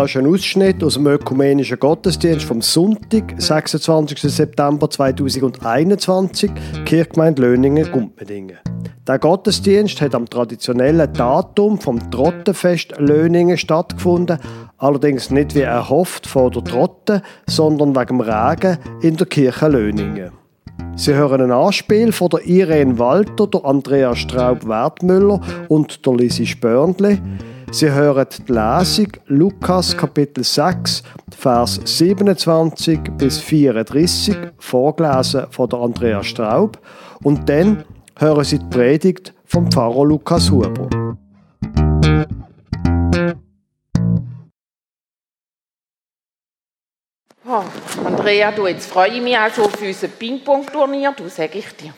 Das ist ein Ausschnitt aus dem ökumenischen Gottesdienst vom Sonntag, 26. September 2021, Kirchgemeinde Löningen-Gumpendingen. Der Gottesdienst hat am traditionellen Datum vom Trottenfest Löningen stattgefunden, allerdings nicht wie erhofft vor der Trotte, sondern wegen dem Regen in der Kirche Löningen. Sie hören ein Anspiel von der Irene Walter, der Andrea Straub-Wertmüller und der Lisi Spörndli. Sie hören die Lesung Lukas Kapitel 6, Vers 27 bis 34, vorgelesen von der Andrea Straub. Und dann hören Sie die Predigt vom Pfarrer Lukas Huber. Oh, Andrea, du, jetzt freue ich mich also auf unser Ping-Pong-Turnier, du sag ich dir.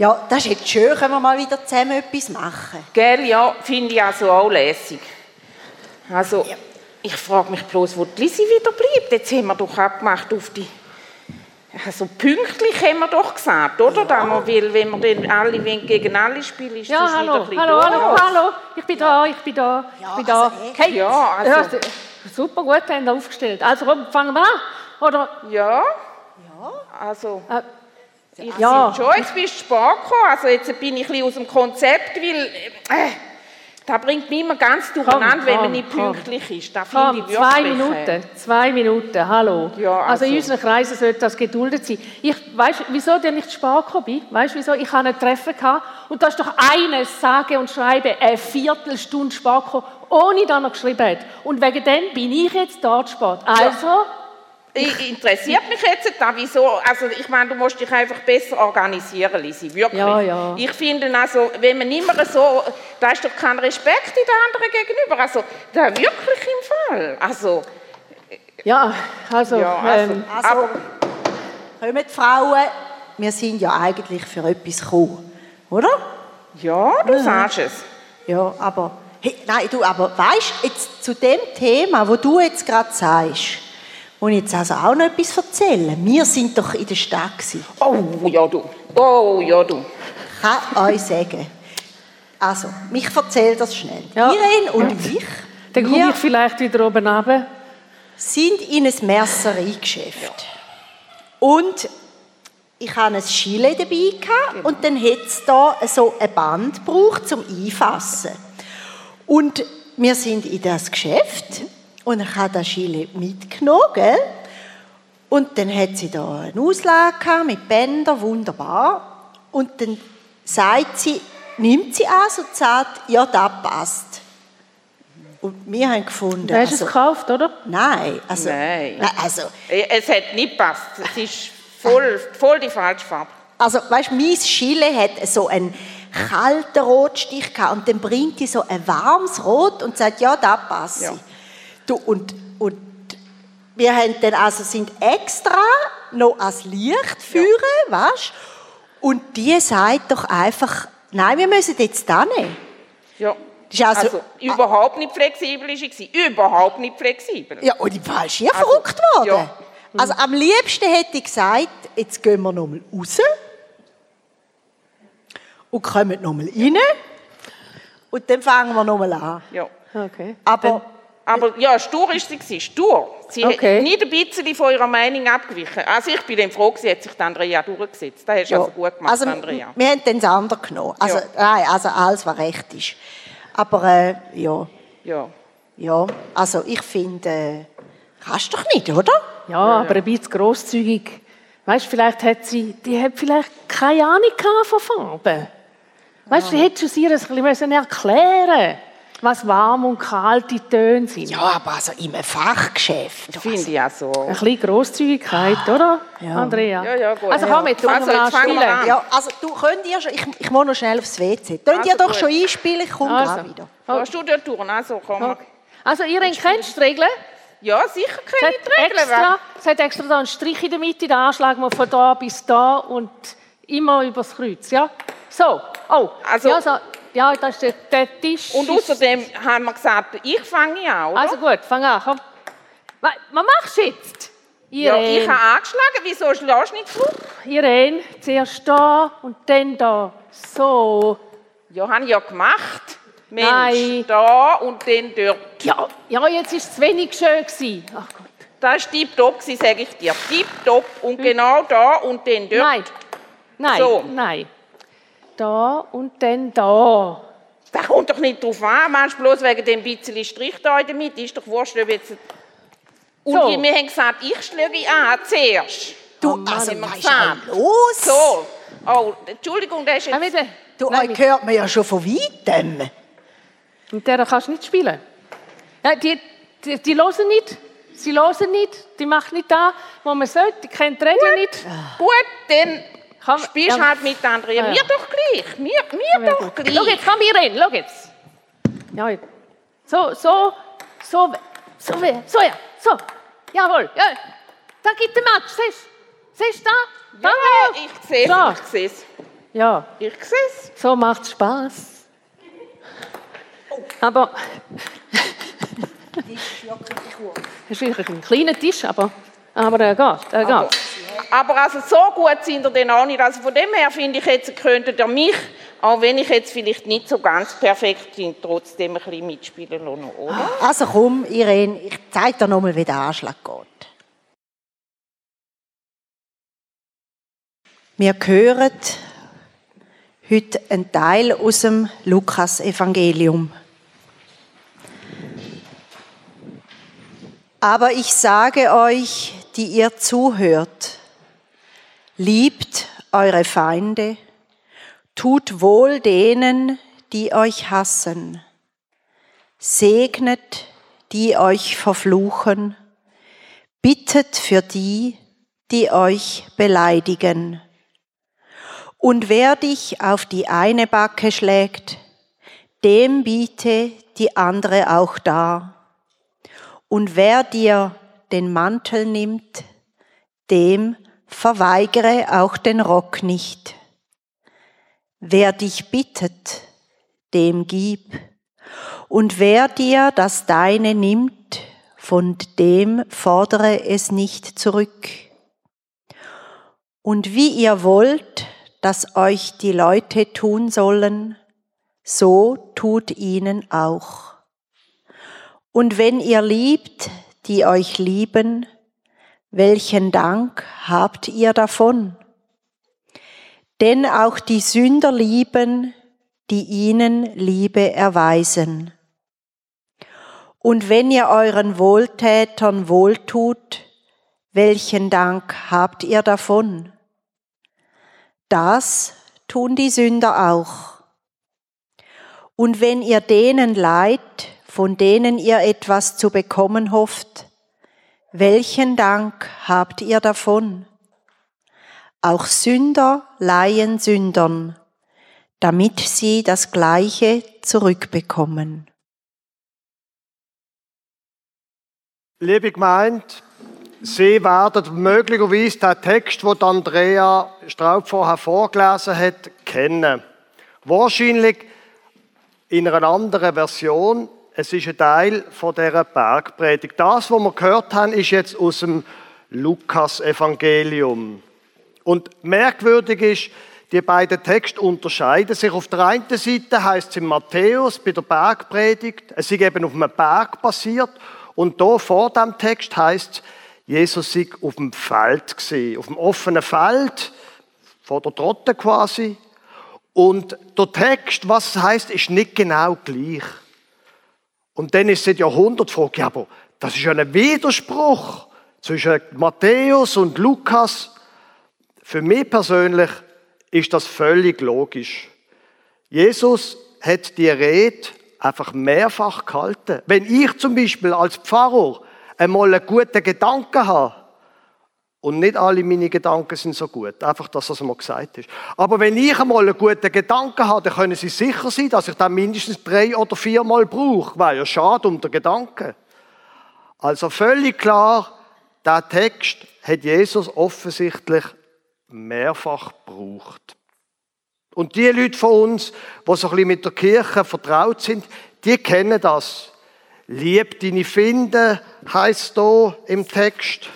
Ja, das ist jetzt schön, können wir mal wieder zusammen etwas machen. Gell, ja, finde ich also auch lässig. Also, Ja. ich frage mich bloß, wo die Lisi wieder bleibt. Jetzt haben wir doch abgemacht auf die... Also pünktlich haben wir doch gesagt, oder? Da man will, wenn wir dann alle wenn gegen alle spielen, ist Ja, das hallo, wieder ein bisschen hallo, hallo, hallo. Ich bin da, ich bin da, ich Ja, bin da. also? Kate, Ja, also- ja, super gut haben Sie aufgestellt. Also komm, fangen wir an. Oder? Ja? Also, Äh, ja. schon, jetzt bist du spät gekommen. Also jetzt bin ich ein bisschen aus dem Konzept, weil... Äh, da bringt mich immer ganz durcheinander, wenn man komm, nicht komm. pünktlich ist. Da Komm, ich wirklich... zwei äh, Minuten, zwei Minuten, hallo. Ja, also. in also- unseren Kreisen sollte das geduldet sein. Ich weißt, wieso denn nicht spät gekommen bin? Weißt du, wieso? Ich hatte ein Treffen gehabt und da ist doch eines, sage und schreibe, eine Viertelstunde spät gekommen, ohne dass er geschrieben hat. Und wegen dem bin ich jetzt zu spät. Also, Ich, interessiert mich jetzt da, wieso, also ich meine, du musst dich einfach besser organisieren, Lisi, wirklich. Ja, ja. Ich finde also, wenn man immer so, da ist doch kein Respekt in der anderen gegenüber, also da wirklich im Fall, also, ja, also, ja, also, ähm, Also, aber, kommen die Frauen, wir sind ja eigentlich für etwas gekommen, oder? ja, du sagst es. Ja, aber, hey, nein, du, aber weißt jetzt zu dem Thema, wo du jetzt gerade sagst, ich jetzt also auch noch etwas erzählen. Wir sind doch in der Stadt gewesen. Oh, ja, du, oh, ja, du. Ich kann euch sagen. Also, mich erzähl das schnell. Ja. Irene und ich, dann komme wir ich vielleicht wieder oben runter. sind in ein Messereigeschäft. Und ich hatte ein Chile dabei gehabt, und dann hat es da so ein Band gebraucht zum Einfassen. Und wir sind in das Geschäft und ich habe das Chile mitgenommen, gell? Und dann hat sie da eine Auslage mit Bändern, wunderbar. Und dann sagt sie, nimmt sie an und sagt, ja, das passt. Und wir haben gefunden, Du hast also- es gekauft, oder? Nein, also, Nein. also, Es hat nicht gepasst, es ist voll, voll die falsche Farbe. also weißt, mein Chile hat so einen kalten Rotstich gehabt und dann bringt die so ein warmes Rot und sagt, ja, da passt Ja. Du, und, und wir haben dann also sind extra noch ans Licht führen, weißt? Und die sagt doch einfach, nein, wir müssen jetzt da nehmen. Ja. Das ist also- Also, überhaupt nicht flexibel war sie. Überhaupt nicht flexibel. Ja, und ich war schier Also, verrückt worden. ja. Also am liebsten hätte ich gesagt, jetzt gehen wir nochmal raus und kommen nochmal rein und dann fangen wir nochmal an. Ja. Okay. Aber Aber ja, stur ist sie. gewesen, Stur. Sie Okay. hat nicht ein bisschen von ihrer Meinung abgewichen. Also ich bin dann froh, sie hat sich Andrea durchgesetzt. Das hast du ja, also gut gemacht, also, Andrea. wir haben dann das andere genommen. Also, Ja. nein, also alles, was recht ist. Aber äh, ja, Ja. ja, also ich finde, äh, kannst doch nicht, oder? Ja, aber ein bisschen grosszügig. Weißt du, vielleicht hat sie, die hat vielleicht keine Ahnung von Farben. Weißt du, die hätte sie ihr ein bisschen müssen erklären was warm und kalte Töne sind. Ja, aber also in einem Fachgeschäft. Finde ich ja so. Ein bisschen Grosszügigkeit, oder, Ja. Andrea? Ja, ja, gut. Also komm, jetzt fangen Also, wir jetzt an spielen. Ja, also du könnt ihr schon, ich, ich muss noch schnell aufs WC. Könnt ihr Also doch gut. schon einspielen, ich komme Also. wieder. Kannst du dort durch? Also, komm. Okay. Also, ihr kennst die Regeln? Ja, sicher kenne ich die Regeln. extra, es hat extra da einen Strich in der Mitte, den anschlagen wir von da bis da und immer übers Kreuz, ja? So, oh, Also- ja, so, ja das ist der, der Tisch. Und außerdem haben wir gesagt, ich fange an, oder? Also gut, fang an, komm. Was, was machst du jetzt? ja, Irene, ich habe angeschlagen. Wieso schlägst du nicht zurück? Irene, zuerst da und dann da. So. Ja, habe ich ja gemacht. Mensch, Nein. da und dann dort. Ja, ja jetzt war es zu wenig schön. Gewesen. Ach Gott. Das war tipptopp, sage ich dir. Tipptopp und genau da und dann dort. Hm. Nein, nein, So. nein. Da und dann da. Das kommt doch nicht drauf an, meinst du bloß wegen dem bisschen Strich da in der Mitte, ist doch wurscht, ob jetzt... Und So. wir haben gesagt, ich schlage an zuerst. Du, Oh Mann, also, denn los? So. Oh, Entschuldigung, das ist jetzt... Du, Nein, euch hört man ja schon von weitem. Mit der kannst du nicht spielen. Ja, die, die, die hören nicht. Sie hören nicht. Die macht nicht da, wo man sollte. Die kennt die Regeln nicht. Gut, dann Komm, spielst ja. halt mit Andrea. Ja, ja. Mir doch gleich, mir, mir doch gleich. Schau jetzt, komm hier rein. Schau jetzt. Ja. So, so, so, so, so, ja, so. Jawohl, ja. Da gibt der Match. Siehst du? Siehst du da? Ja, ich sehe es, So. ich sehe es. Ja, Ich sehe es. so macht Spaß. Aber es ist wirklich ein kleiner Tisch, aber, aber er geht, er geht. aber also so gut sind ihr dann auch nicht. Also von dem her finde ich, jetzt könntet ihr mich, auch wenn ich jetzt vielleicht nicht so ganz perfekt bin, trotzdem ein bisschen mitspielen lassen, oder? Also komm, Irene, ich zeige dir nochmal, wie der Anschlag geht. Wir hören heute einen Teil aus dem Lukas-Evangelium. Aber ich sage euch, die ihr zuhört, liebt eure Feinde, tut wohl denen, die euch hassen, segnet, die euch verfluchen, bittet für die, die euch beleidigen. Und wer dich auf die eine Backe schlägt, dem biete die andere auch dar. Und wer dir den Mantel nimmt, dem verweigere auch den Rock nicht. Wer dich bittet, dem gib. Und wer dir das Deine nimmt, von dem fordere es nicht zurück. Und wie ihr wollt, dass euch die Leute tun sollen, so tut ihnen auch. Und wenn ihr liebt, die euch lieben, welchen Dank habt ihr davon? Denn auch die Sünder lieben, die ihnen Liebe erweisen. Und wenn ihr euren Wohltätern wohltut, welchen Dank habt ihr davon? Das tun die Sünder auch. Und wenn ihr denen leid, von denen ihr etwas zu bekommen hofft, welchen Dank habt ihr davon? Auch Sünder leihen Sündern, damit sie das Gleiche zurückbekommen. Liebe Gemeinde, Sie werden möglicherweise den Text, den Andrea Straub vorher vorgelesen hat, kennen. Wahrscheinlich in einer anderen Version. Es ist ein Teil von dieser Bergpredigt. Das, was wir gehört haben, ist jetzt aus dem Lukas-Evangelium. Und merkwürdig ist, die beiden Texte unterscheiden sich. Auf der einen Seite heißt es in Matthäus bei der Bergpredigt, es ist eben auf einem Berg basiert. Und da vor dem Text heißt es, Jesus sei auf dem Feld gesehen, auf dem offenen Feld, vor der Trotte quasi. Und der Text, was es heißt, ist nicht genau gleich. Und dann ist seit Jahrhunderten die Frage, ja, aber das ist ja ein Widerspruch zwischen Matthäus und Lukas. Für mich persönlich ist das völlig logisch. Jesus hat die Rede einfach mehrfach gehalten. Wenn ich zum Beispiel als Pfarrer einmal einen guten Gedanken habe, und nicht alle meine Gedanken sind so gut, einfach das, was mal gesagt ist. Aber wenn ich einmal einen guten Gedanken habe, dann können Sie sicher sein, dass ich dann mindestens drei oder viermal brauche. Wäre ja schade um den Gedanken. Also völlig klar, der Text hat Jesus offensichtlich mehrfach gebraucht. Und die Leute von uns, die so ein bisschen mit der Kirche vertraut sind, die kennen das. Lieb deine Finde, heißt da im Text.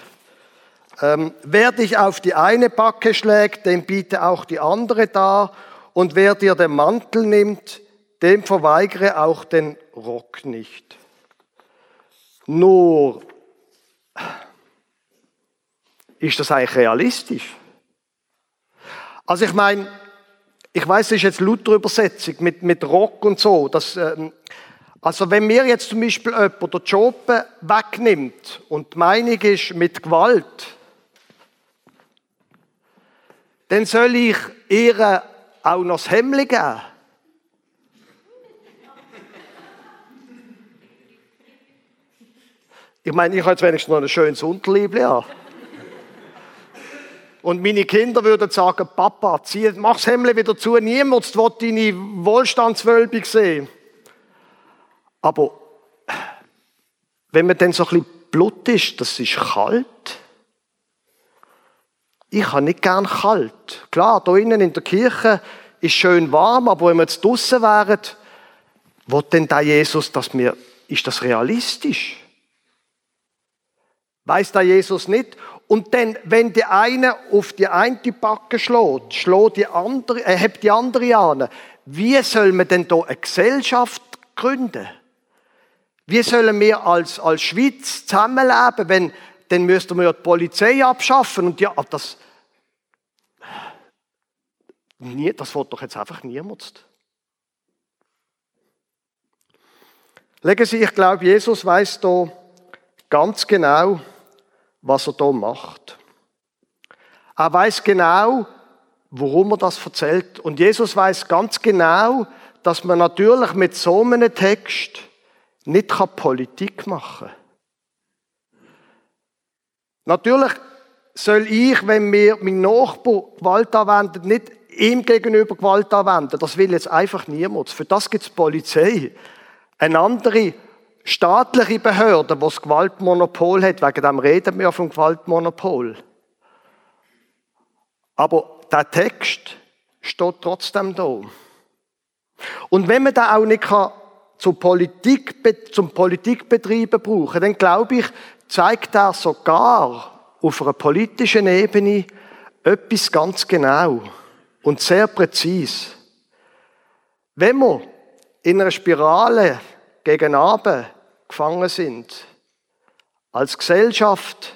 Ähm, wer dich auf die eine Backe schlägt, dem biete auch die andere dar. Und wer dir den Mantel nimmt, dem verweigere auch den Rock nicht. Nur, ist das eigentlich realistisch? Also ich meine, ich weiß, das ist jetzt Luther-Übersetzung mit, mit Rock und so. Das, ähm, also wenn mir jetzt zum Beispiel jemand den Job wegnimmt und die Meinung ist mit Gewalt, dann soll ich ihr auch noch das Hemmli geben. Ich meine, ich habe jetzt wenigstens noch ein schönes Unterliebli an. Und meine Kinder würden sagen, Papa, zieh, mach das Hemd wieder zu, niemand will deine Wohlstandswölbung sehen. Aber wenn man dann so ein bisschen Blut ist, das ist kalt. Ich habe nicht gern kalt. Klar, da innen in der Kirche ist schön warm, aber wenn wir jetzt draußen wären, wo denn da Jesus, dass wir, ist das realistisch? Weiß da Jesus nicht? Und dann, wenn der eine auf die eine Backe schlägt, schlägt die andere, er hebt die andere an. Wie soll man denn da eine Gesellschaft gründen? Wie sollen wir als, als Schweiz zusammenleben, wenn, dann müssten wir ja die Polizei abschaffen und ja, das, nie, das wird doch jetzt einfach niemand. Legen Sie, ich glaube, Jesus weiß da ganz genau, was er da macht. Er weiß genau, warum er das erzählt. Und Jesus weiß ganz genau, dass man natürlich mit so einem Text nicht Politik machen kann. Natürlich soll ich, wenn mir mein Nachbar Gewalt anwendet, nicht ihm gegenüber Gewalt anwenden. Das will jetzt einfach niemand. Für das gibt es Polizei. Eine andere staatliche Behörde, die das Gewaltmonopol hat, wegen dem reden wir vom Gewaltmonopol. Aber der Text steht trotzdem da. Und wenn man da auch nicht kann, zum, Politik, zum Politikbetreiben brauchen, dann glaube ich, zeigt er sogar auf einer politischen Ebene etwas ganz genau und sehr präzise. Wenn wir in einer Spirale gegen Abend gefangen sind. Als Gesellschaft,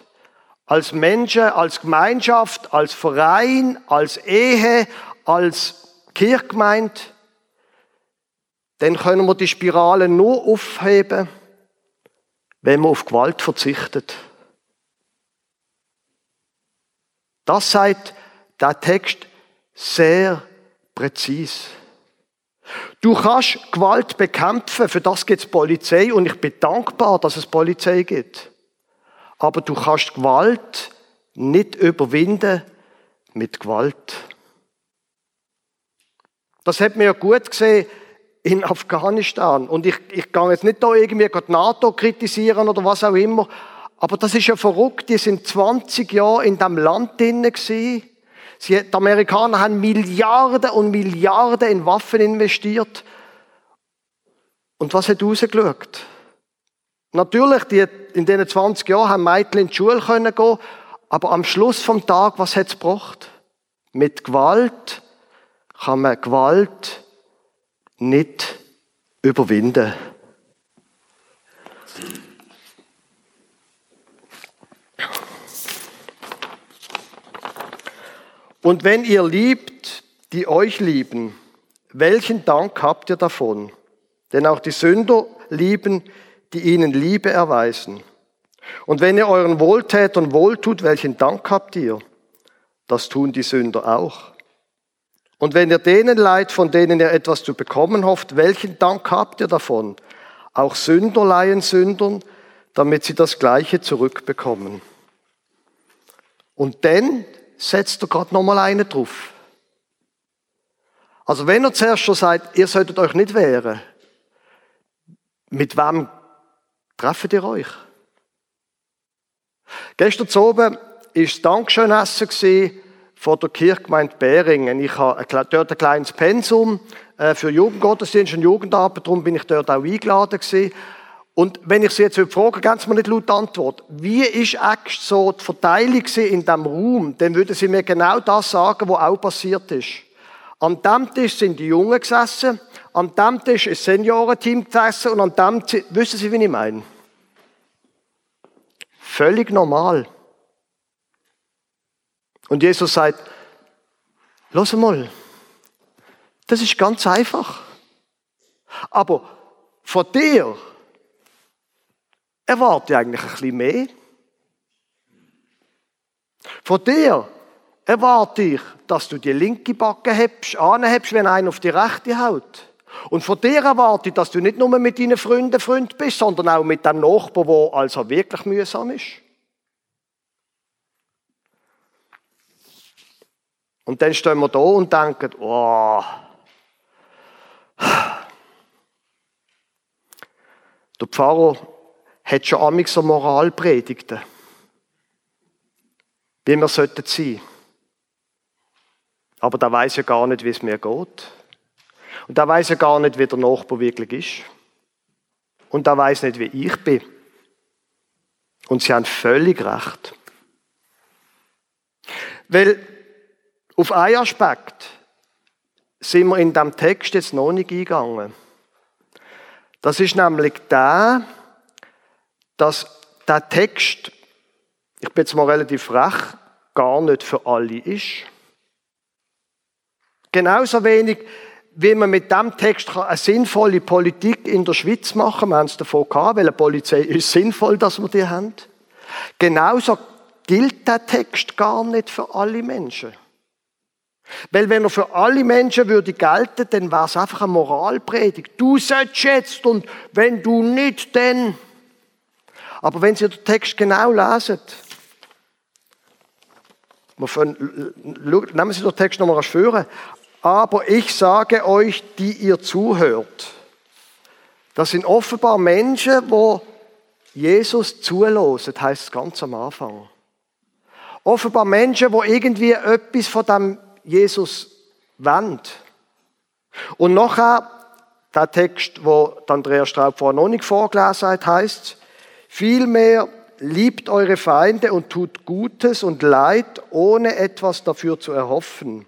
als Menschen, als Gemeinschaft, als Verein, als Ehe, als Kirchgemeinde, dann können wir die Spirale nur aufheben, wenn man auf Gewalt verzichtet. Das sagt der Text sehr präzise. Du kannst Gewalt bekämpfen, für das gibt es Polizei und ich bin dankbar, dass es Polizei gibt. Aber du kannst Gewalt nicht überwinden mit Gewalt. Das hat man ja gut gesehen in Afghanistan. Und ich, ich gehe jetzt nicht da irgendwie die NATO kritisieren oder was auch immer. Aber das ist ja verrückt. Die sind 20 Jahre in dem Land drinnen gewesen. Sie, die Amerikaner haben Milliarden und Milliarden in Waffen investiert. Und was hat rausgeschaut? Natürlich, die, in diesen 20 Jahren haben Mädchen in die Schule können gehen, aber am Schluss vom Tag, was hat es gebracht? Mit Gewalt kann man Gewalt nicht überwinden. Und wenn ihr liebt, die euch lieben, welchen Dank habt ihr davon? Denn auch die Sünder lieben, die ihnen Liebe erweisen. Und wenn ihr euren Wohltätern wohltut, welchen Dank habt ihr? Das tun die Sünder auch. Und wenn ihr denen leid, von denen ihr etwas zu bekommen hofft, welchen Dank habt ihr davon? Auch Sünder leihen Sündern, damit sie das Gleiche zurückbekommen. Und denn setzt er gerade nochmal einen drauf. Also wenn er zuerst schon sagt, ihr solltet euch nicht wehren, mit wem trefft ihr euch? Gestern oben war das Dankeschönessen von der Kirchgemeinde Beringen. Ich habe dort ein kleines Pensum äh, für Jugendgottesdienst und Jugendarbeit, darum bin ich dort auch eingeladen gewesen. Und wenn ich Sie jetzt frage, Sie mir nicht laut Antwort. Wie ist eigentlich so die Verteilung in diesem Raum? Dann würden Sie mir genau das sagen, was auch passiert ist. An dem Tisch sind die Jungen gesessen, an dem Tisch ist Seniorenteam gesessen und an dem, Tisch, wissen Sie, wie ich meine? Völlig normal. Und Jesus sagt, los mal, das ist ganz einfach. Aber von dir erwarte ich eigentlich ein bisschen mehr. Von dir erwarte ich, dass du die linke Backe hebst, anhebst, wenn einer auf die rechte haut. Und von dir erwarte ich, dass du nicht nur mit deinen Freunden Freund bist, sondern auch mit dem Nachbarn, der also wirklich mühsam ist. Und dann stehen wir da und denken, oh, der Pfarrer hat schon amig so Moralpredigten, wie wir sollten sein. Aber da weiß ja gar nicht, wie es mir geht. Und da weiß ja gar nicht, wie der Nachbar wirklich ist. Und da weiß nicht, wie ich bin. Und sie haben völlig recht. Weil auf einen Aspekt sind wir in dem Text jetzt noch nicht eingegangen. Das ist nämlich der, dass der Text, ich bin jetzt mal relativ frech, gar nicht für alle ist. Genauso wenig, wie man mit dem Text eine sinnvolle Politik in der Schweiz machen kann. Wir haben es davon gehabt, weil eine Polizei ist sinnvoll, dass wir die haben. Genauso gilt der Text gar nicht für alle Menschen. Weil wenn er für alle Menschen würde gelten, dann wäre es einfach eine Moralpredigt. Du sollst jetzt und wenn du nicht, dann. Aber wenn Sie den Text genau lesen, nehmen Sie den Text nochmal führen. Aber ich sage euch, die ihr zuhört. Das sind offenbar Menschen, wo Jesus zulosen, heißt es ganz am Anfang. Offenbar Menschen, wo irgendwie etwas von dem Jesus wendet. Und nachher, der Text, wo Andrea Straub vorher noch nicht vorgelesen hat, heißt vielmehr liebt eure Feinde und tut Gutes und Leid, ohne etwas dafür zu erhoffen.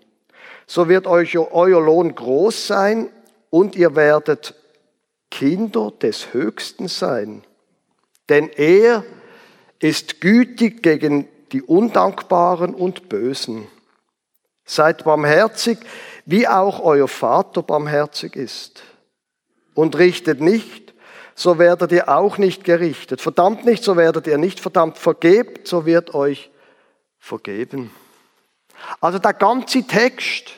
So wird euch euer Lohn groß sein und ihr werdet Kinder des Höchsten sein. Denn er ist gütig gegen die Undankbaren und Bösen. Seid barmherzig, wie auch euer Vater barmherzig ist. Und richtet nicht, so werdet ihr auch nicht gerichtet. Verdammt nicht, so werdet ihr nicht verdammt. Vergebt, so wird euch vergeben. Also der ganze Text,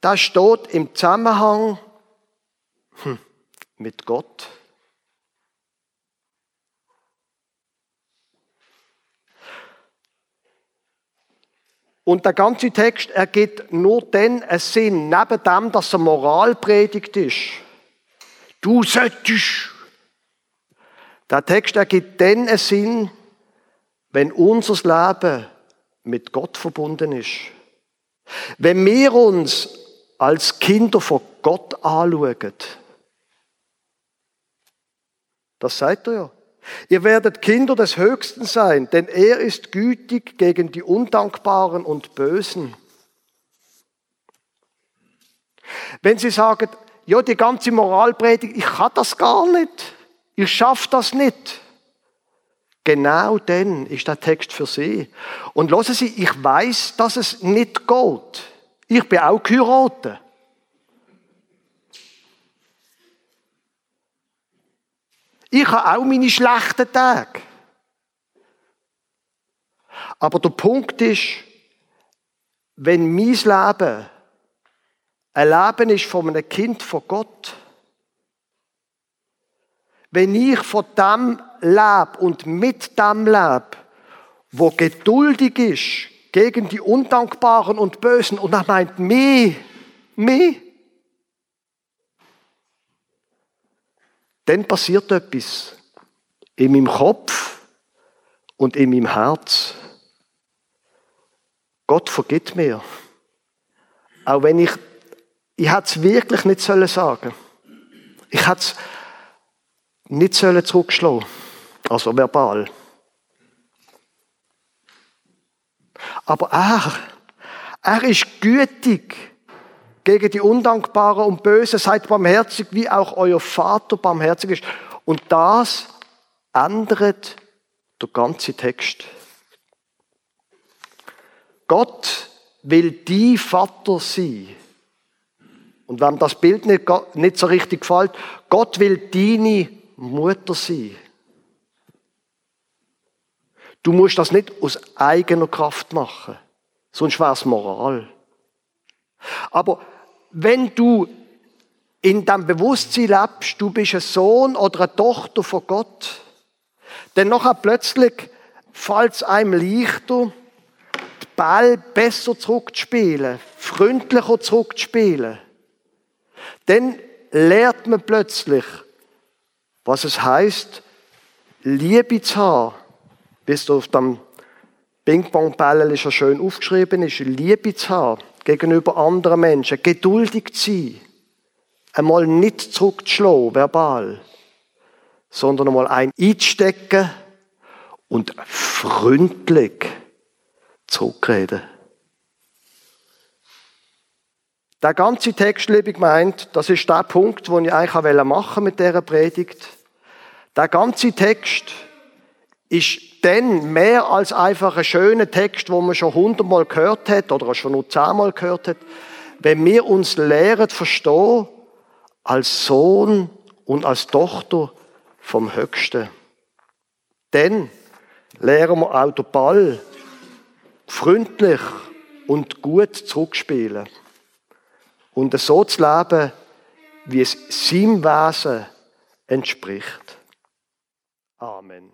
da steht im Zusammenhang hm, mit Gott. Und der ganze Text ergibt nur einen Sinn, neben dem, dass er Moralpredigt ist. Du solltest. Der Text ergibt dann einen Sinn, wenn unser Leben mit Gott verbunden ist. Wenn wir uns als Kinder von Gott anschauen. Das sagt er ja. Ihr werdet Kinder des Höchsten sein, denn er ist gütig gegen die Undankbaren und Bösen. Wenn Sie sagen, ja, die ganze Moralpredigt, ich kann das gar nicht, ich schaffe das nicht. Genau dann ist der Text für Sie. Und hören Sie, ich weiß, dass es nicht geht. Ich bin auch geheiratet. Ich habe auch meine schlechten Tage. Aber der Punkt ist, wenn mein Leben ein Leben ist von einem Kind von Gott, wenn ich von dem lebe und mit dem lebe, wo geduldig ist gegen die Undankbaren und Bösen, und er meint mich, mich, dann passiert etwas in meinem Kopf und in meinem Herz. Gott vergibt mir. Auch wenn ich, ich hätte es wirklich nicht sollen sagen. Ich hätte es nicht sollen zurückschlagen. Also verbal. Aber er, er ist gütig gegen die Undankbaren und Böse, seid barmherzig, wie auch euer Vater barmherzig ist. Und das ändert der ganze Text. Gott will die Vater sein. Und wenn das Bild nicht, nicht so richtig gefällt, Gott will deine Mutter sein. Du musst das nicht aus eigener Kraft machen, sonst wäre es Moral. Aber wenn du in dem Bewusstsein lebst, du bist ein Sohn oder eine Tochter von Gott, dann nachher plötzlich fällt einem leichter, den Ball besser zurückzuspielen, freundlicher zurückzuspielen. Dann lernt man plötzlich, was es heißt, Liebe zu haben, wie es auf dem Ping-Pong-Ball schon schön aufgeschrieben ist, Liebe zu haben gegenüber anderen Menschen, geduldig zu sein, einmal nicht zurückzuschlagen, verbal, sondern einmal ein einzustecken und freundlich zurückreden. Der ganze Text, liebe gemeint, das ist der Punkt, den ich eigentlich machen mit dieser Predigt. Der ganze Text ist dann mehr als einfach ein schöner Text, wo man schon hundertmal gehört hat oder schon nur zehnmal gehört hat, wenn wir uns lehren verstehen als Sohn und als Tochter vom Höchsten. Dann lernen wir auch den Ball freundlich und gut zurückspielen. Und so zu leben, wie es seinem Wesen entspricht. Amen.